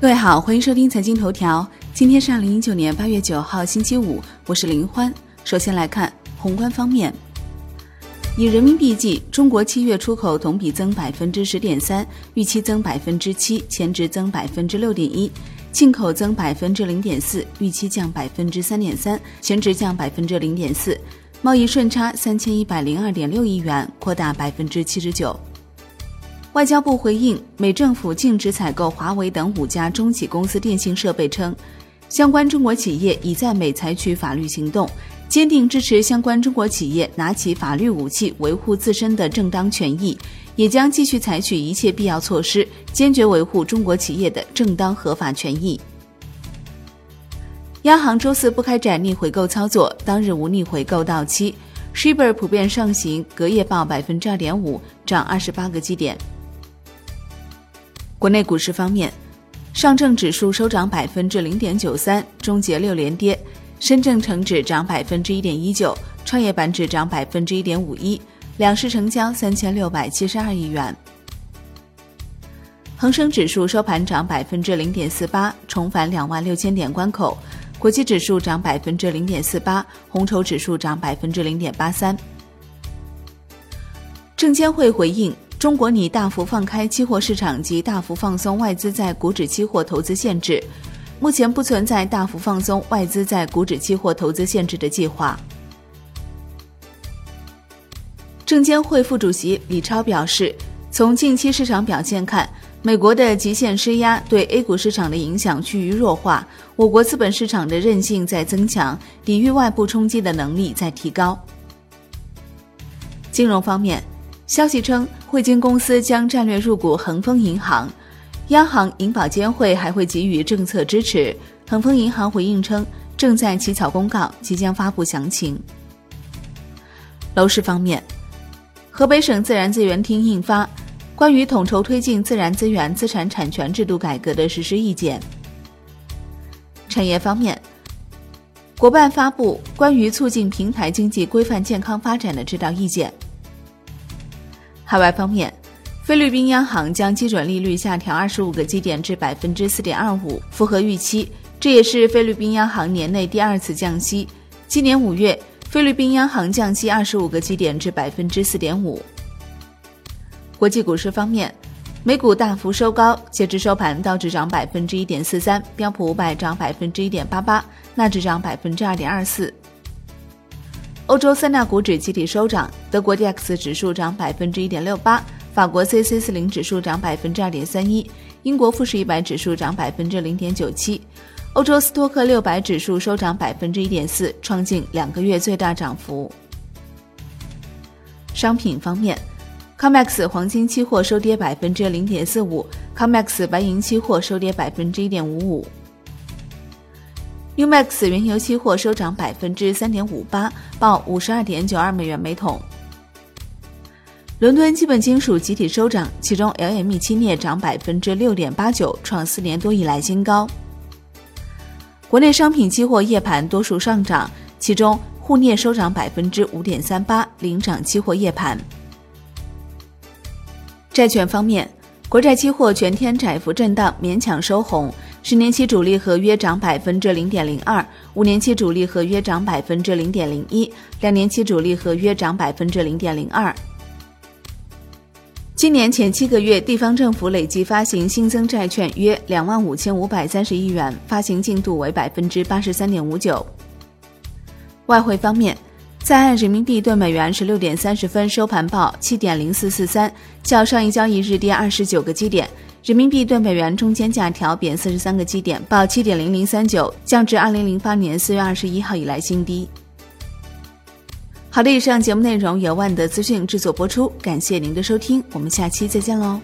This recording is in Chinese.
各位好，欢迎收听财经头条。今天是二零一九年八月九号，星期五，我是林欢。首先来看宏观方面，以人民币计，中国七月出口同比增百分之十点三，预期增百分之七，前值增百分之六点一；进口增百分之零点四，预期降百分之三点三，前值降百分之零点四。贸易顺差三千一百零二点六亿元，扩大百分之七十九。外交部回应美政府禁止采购华为等五家中企公司电信设备称，相关中国企业已在美采取法律行动，坚定支持相关中国企业拿起法律武器维护自身的正当权益，也将继续采取一切必要措施，坚决维护中国企业的正当合法权益。央行周四不开展逆回购操作，当日无逆回购到期，Shibor 普遍上行，隔夜报百分之二点五，涨二十八个基点。国内股市方面，上证指数收涨百分之零点九三，终结六连跌；深证成指涨百分之一点一九，创业板指涨百分之一点五一，两市成交三千六百七十二亿元。恒生指数收盘涨百分之零点四八，重返两万六千点关口；国际指数涨百分之零点四八，红筹指数涨百分之零点八三。证监会回应。中国拟大幅放开期货市场及大幅放松外资在股指期货投资限制，目前不存在大幅放松外资在股指期货投资限制的计划。证监会副主席李超表示，从近期市场表现看，美国的极限施压对 A 股市场的影响趋于弱化，我国资本市场的韧性在增强，抵御外部冲击的能力在提高。金融方面。消息称，汇金公司将战略入股恒丰银行，央行、银保监会还会给予政策支持。恒丰银行回应称，正在起草公告，即将发布详情。楼市方面，河北省自然资源厅印发《关于统筹推进自然资源资产产权制度改革的实施意见》。产业方面，国办发布《关于促进平台经济规范健康发展的指导意见》。海外方面，菲律宾央行将基准利率下调二十五个基点至百分之四点二五，符合预期。这也是菲律宾央行年内第二次降息。今年五月，菲律宾央行降息二十五个基点至百分之四点五。国际股市方面，美股大幅收高，截至收盘，道指涨百分之一点四三，标普五百涨百分之一点八八，纳指涨百分之二点二四。欧洲三大股指集体收涨，德国 D X 指数涨百分之一点六八，法国 C C 四零指数涨百分之二点三一，英国富时一百指数涨百分之零点九七，欧洲斯托克六百指数收涨百分之一点四，创近两个月最大涨幅。商品方面，COMEX 黄金期货收跌百分之零点四五，COMEX 白银期货收跌百分之一点五五。Umax 原油期货收涨百分之三点五八，报五十二点九二美元每桶。伦敦基本金属集体收涨，其中 LME 期镍涨百分之六点八九，创四年多以来新高。国内商品期货夜盘多数上涨，其中沪镍收涨百分之五点三八，领涨期货夜盘。债券方面，国债期货全天窄幅震荡，勉强收红。十年期主力合约涨百分之零点零二，五年期主力合约涨百分之零点零一，两年期主力合约涨百分之零点零二。今年前七个月，地方政府累计发行新增债券约两万五千五百三十亿元，发行进度为百分之八十三点五九。外汇方面，在岸人民币兑美元十六点三十分收盘报七点零四四三，较上一交易日跌二十九个基点。人民币兑美元中间价调贬四十三个基点，报七点零零三九，降至二零零八年四月二十一号以来新低。好的，以上节目内容由万德资讯制作播出，感谢您的收听，我们下期再见喽。